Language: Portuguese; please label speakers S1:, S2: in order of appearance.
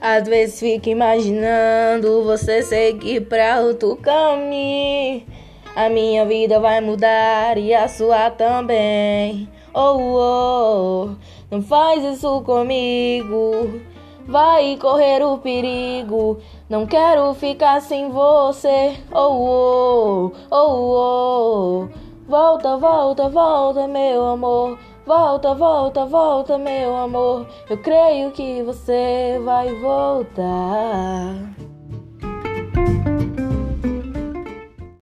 S1: Às vezes fico imaginando você seguir pra outro caminho. A minha vida vai mudar e a sua também. Oh, oh, não faz isso comigo. Vai correr o perigo. Não quero ficar sem você. Oh, oh, oh, oh. Volta, volta, volta, meu amor. Volta, volta, volta, meu amor. Eu creio que você vai voltar.